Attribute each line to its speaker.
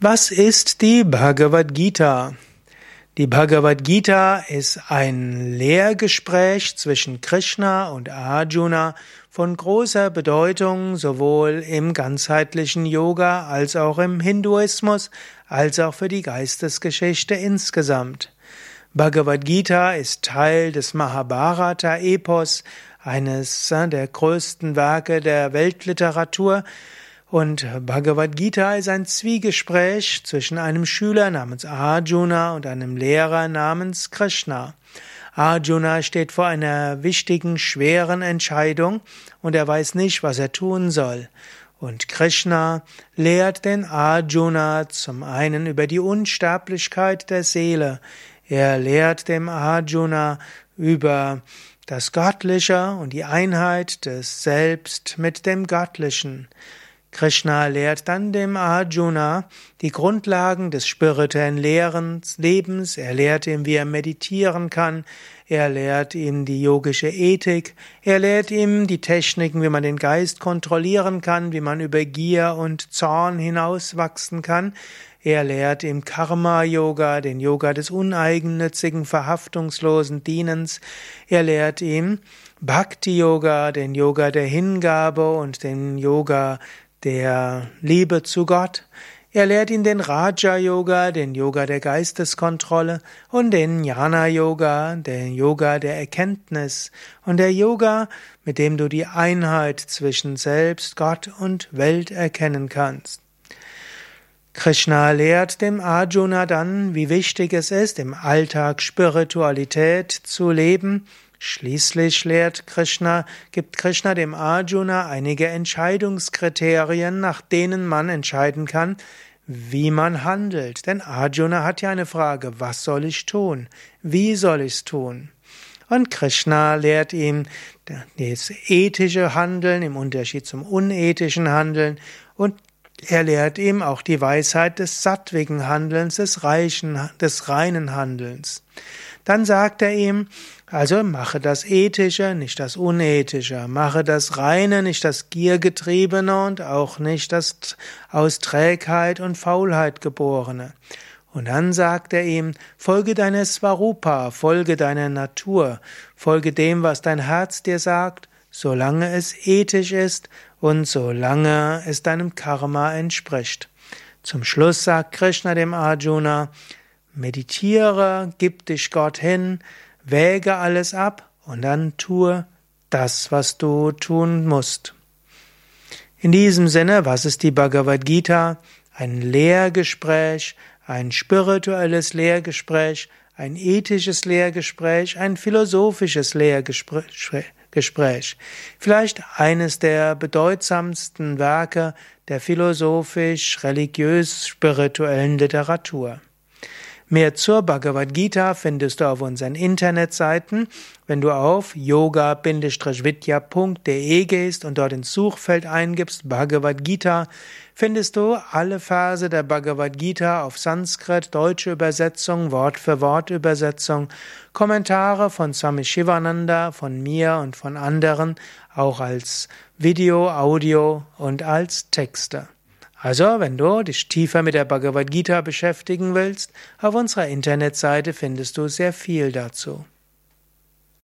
Speaker 1: Was ist die Bhagavad Gita? Die Bhagavad Gita ist ein Lehrgespräch zwischen Krishna und Arjuna von großer Bedeutung sowohl im ganzheitlichen Yoga als auch im Hinduismus als auch für die Geistesgeschichte insgesamt. Bhagavad Gita ist Teil des Mahabharata-Epos, eines der größten Werke der Weltliteratur, und Bhagavad Gita ist ein Zwiegespräch zwischen einem Schüler namens Arjuna und einem Lehrer namens Krishna. Arjuna steht vor einer wichtigen, schweren Entscheidung und er weiß nicht, was er tun soll. Und Krishna lehrt den Arjuna zum einen über die Unsterblichkeit der Seele. Er lehrt dem Arjuna über das Göttliche und die Einheit des Selbst mit dem Göttlichen. Krishna lehrt dann dem Arjuna die Grundlagen des spirituellen Lebens, er lehrt ihm, wie er meditieren kann, er lehrt ihm die yogische Ethik, er lehrt ihm die Techniken, wie man den Geist kontrollieren kann, wie man über Gier und Zorn hinauswachsen kann, er lehrt ihm Karma-Yoga, den Yoga des uneigennützigen, verhaftungslosen Dienens, er lehrt ihm Bhakti-Yoga, den Yoga der Hingabe und den Yoga der Liebe zu Gott. Er lehrt ihn den Raja Yoga, den Yoga der Geisteskontrolle und den Jnana Yoga, den Yoga der Erkenntnis und der Yoga, mit dem du die Einheit zwischen Selbst, Gott und Welt erkennen kannst. Krishna lehrt dem Arjuna dann, wie wichtig es ist, im Alltag Spiritualität zu leben Schließlich lehrt Krishna, gibt Krishna dem Arjuna einige Entscheidungskriterien, nach denen man entscheiden kann, wie man handelt. Denn Arjuna hat ja eine Frage, was soll ich tun? Wie soll ich's tun? Und Krishna lehrt ihm das ethische Handeln im Unterschied zum unethischen Handeln und er lehrt ihm auch die Weisheit des sattwigen Handelns, des reichen, des reinen Handelns. Dann sagt er ihm, also mache das Ethische, nicht das Unethische, mache das Reine, nicht das Giergetriebene und auch nicht das aus Trägheit und Faulheit geborene. Und dann sagt er ihm, folge deiner Svarupa, folge deiner Natur, folge dem, was dein Herz dir sagt, solange es ethisch ist und solange es deinem Karma entspricht. Zum Schluss sagt Krishna dem Arjuna, meditiere, gib dich Gott hin, wäge alles ab und dann tue das, was du tun musst. In diesem Sinne, was ist die Bhagavad Gita? Ein Lehrgespräch, ein spirituelles Lehrgespräch, ein ethisches Lehrgespräch, ein philosophisches Lehrgespräch. Vielleicht eines der bedeutsamsten Werke der philosophisch-religiös-spirituellen Literatur. Mehr zur Bhagavad Gita findest du auf unseren Internetseiten. Wenn du auf yoga-vidya.de gehst und dort ins Suchfeld eingibst Bhagavad Gita, findest du alle Verse der Bhagavad Gita auf Sanskrit, deutsche Übersetzung, Wort für Wort Übersetzung, Kommentare von Swami Shivananda, von mir und von anderen, auch als Video, Audio und als Texte. Also, wenn du dich tiefer mit der Bhagavad Gita beschäftigen willst, auf unserer Internetseite findest du sehr viel dazu.